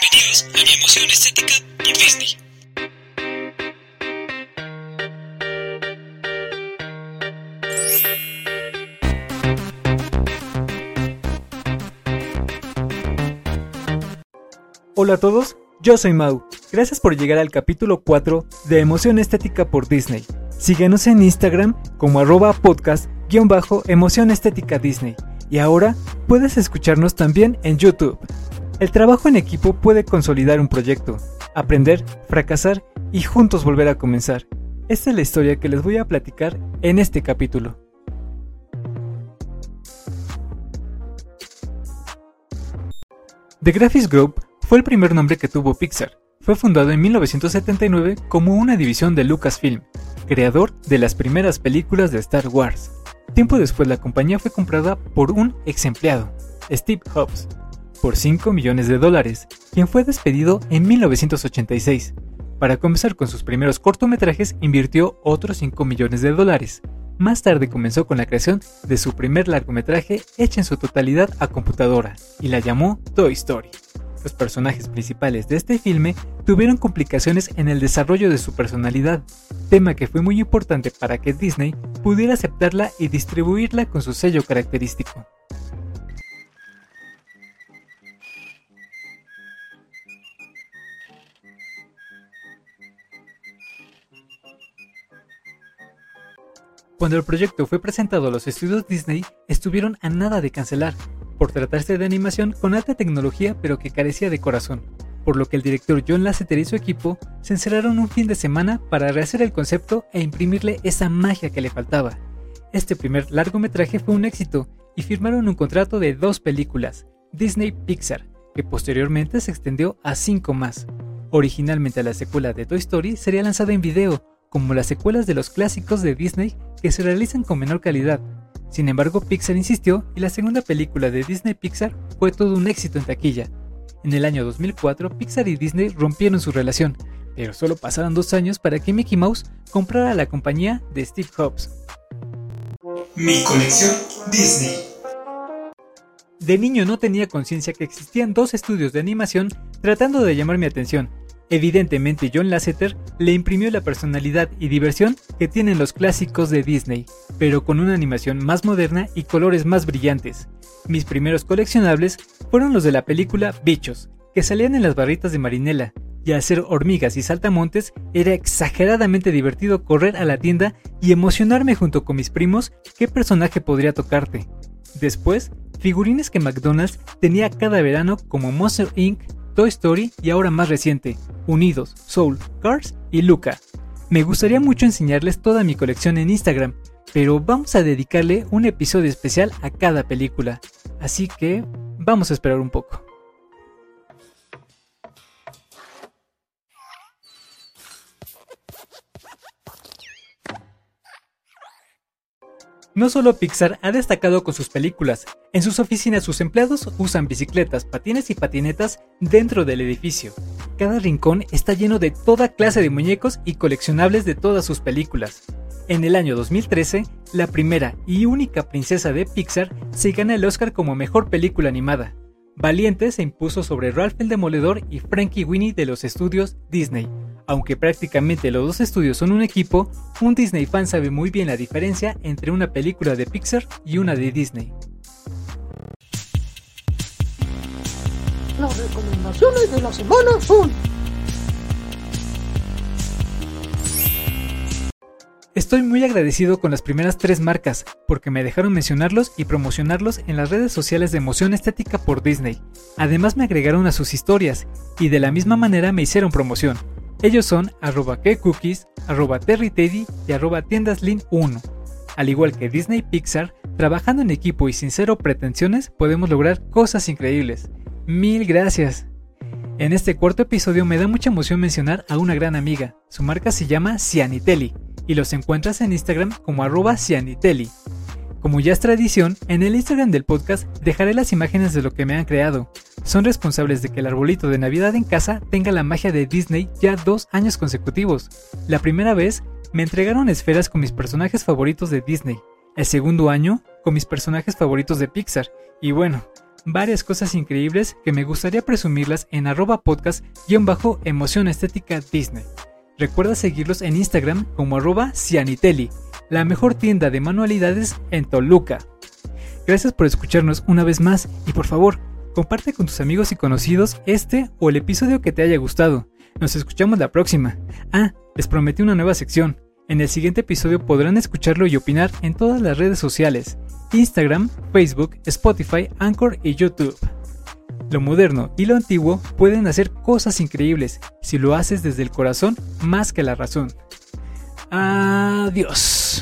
Bienvenidos a mi emoción estética por Disney. Hola a todos, yo soy Mau. Gracias por llegar al capítulo 4 de Emoción Estética por Disney. Síguenos en Instagram como arroba podcast-emoción estética Disney. Y ahora puedes escucharnos también en YouTube. El trabajo en equipo puede consolidar un proyecto, aprender, fracasar y juntos volver a comenzar. Esta es la historia que les voy a platicar en este capítulo. The Graphics Group fue el primer nombre que tuvo Pixar. Fue fundado en 1979 como una división de Lucasfilm, creador de las primeras películas de Star Wars. Tiempo después la compañía fue comprada por un ex empleado, Steve Jobs, por 5 millones de dólares, quien fue despedido en 1986. Para comenzar con sus primeros cortometrajes invirtió otros 5 millones de dólares. Más tarde comenzó con la creación de su primer largometraje hecha en su totalidad a computadora y la llamó Toy Story. Los personajes principales de este filme tuvieron complicaciones en el desarrollo de su personalidad, tema que fue muy importante para que Disney pudiera aceptarla y distribuirla con su sello característico. Cuando el proyecto fue presentado a los estudios Disney, estuvieron a nada de cancelar, por tratarse de animación con alta tecnología pero que carecía de corazón, por lo que el director John Lasseter y su equipo se encerraron un fin de semana para rehacer el concepto e imprimirle esa magia que le faltaba. Este primer largometraje fue un éxito y firmaron un contrato de dos películas, Disney Pixar, que posteriormente se extendió a cinco más. Originalmente la secuela de Toy Story sería lanzada en video, como las secuelas de los clásicos de Disney que se realizan con menor calidad. Sin embargo, Pixar insistió y la segunda película de Disney Pixar fue todo un éxito en taquilla. En el año 2004, Pixar y Disney rompieron su relación, pero solo pasaron dos años para que Mickey Mouse comprara la compañía de Steve Jobs. Mi colección Disney. De niño no tenía conciencia que existían dos estudios de animación tratando de llamar mi atención, Evidentemente John Lasseter le imprimió la personalidad y diversión que tienen los clásicos de Disney, pero con una animación más moderna y colores más brillantes. Mis primeros coleccionables fueron los de la película Bichos, que salían en las barritas de Marinela, y hacer hormigas y saltamontes era exageradamente divertido correr a la tienda y emocionarme junto con mis primos qué personaje podría tocarte. Después, figurines que McDonald's tenía cada verano como Monster Inc., Toy Story y ahora más reciente, Unidos, Soul, Cars y Luca. Me gustaría mucho enseñarles toda mi colección en Instagram, pero vamos a dedicarle un episodio especial a cada película, así que vamos a esperar un poco. No solo Pixar ha destacado con sus películas, en sus oficinas sus empleados usan bicicletas, patines y patinetas dentro del edificio. Cada rincón está lleno de toda clase de muñecos y coleccionables de todas sus películas. En el año 2013, la primera y única princesa de Pixar se gana el Oscar como mejor película animada. Valiente se impuso sobre Ralph el Demoledor y Frankie Winnie de los estudios Disney, aunque prácticamente los dos estudios son un equipo, un Disney fan sabe muy bien la diferencia entre una película de Pixar y una de Disney. Las recomendaciones de la semana son Estoy muy agradecido con las primeras tres marcas, porque me dejaron mencionarlos y promocionarlos en las redes sociales de Emoción Estética por Disney. Además me agregaron a sus historias, y de la misma manera me hicieron promoción. Ellos son arroba kcookies, arroba terryteddy y arroba tiendaslin1. Al igual que Disney Pixar, trabajando en equipo y sin cero pretensiones podemos lograr cosas increíbles. Mil gracias. En este cuarto episodio me da mucha emoción mencionar a una gran amiga. Su marca se llama Cianitelli y los encuentras en Instagram como arroba Cianitelli. Como ya es tradición, en el Instagram del podcast dejaré las imágenes de lo que me han creado. Son responsables de que el arbolito de Navidad en casa tenga la magia de Disney ya dos años consecutivos. La primera vez me entregaron esferas con mis personajes favoritos de Disney. El segundo año con mis personajes favoritos de Pixar. Y bueno, varias cosas increíbles que me gustaría presumirlas en arroba podcast-emoción estética Disney. Recuerda seguirlos en Instagram como arroba cianitelli, la mejor tienda de manualidades en Toluca. Gracias por escucharnos una vez más y por favor, comparte con tus amigos y conocidos este o el episodio que te haya gustado. Nos escuchamos la próxima. Ah, les prometí una nueva sección. En el siguiente episodio podrán escucharlo y opinar en todas las redes sociales. Instagram, Facebook, Spotify, Anchor y YouTube. Lo moderno y lo antiguo pueden hacer cosas increíbles si lo haces desde el corazón más que la razón. Adiós.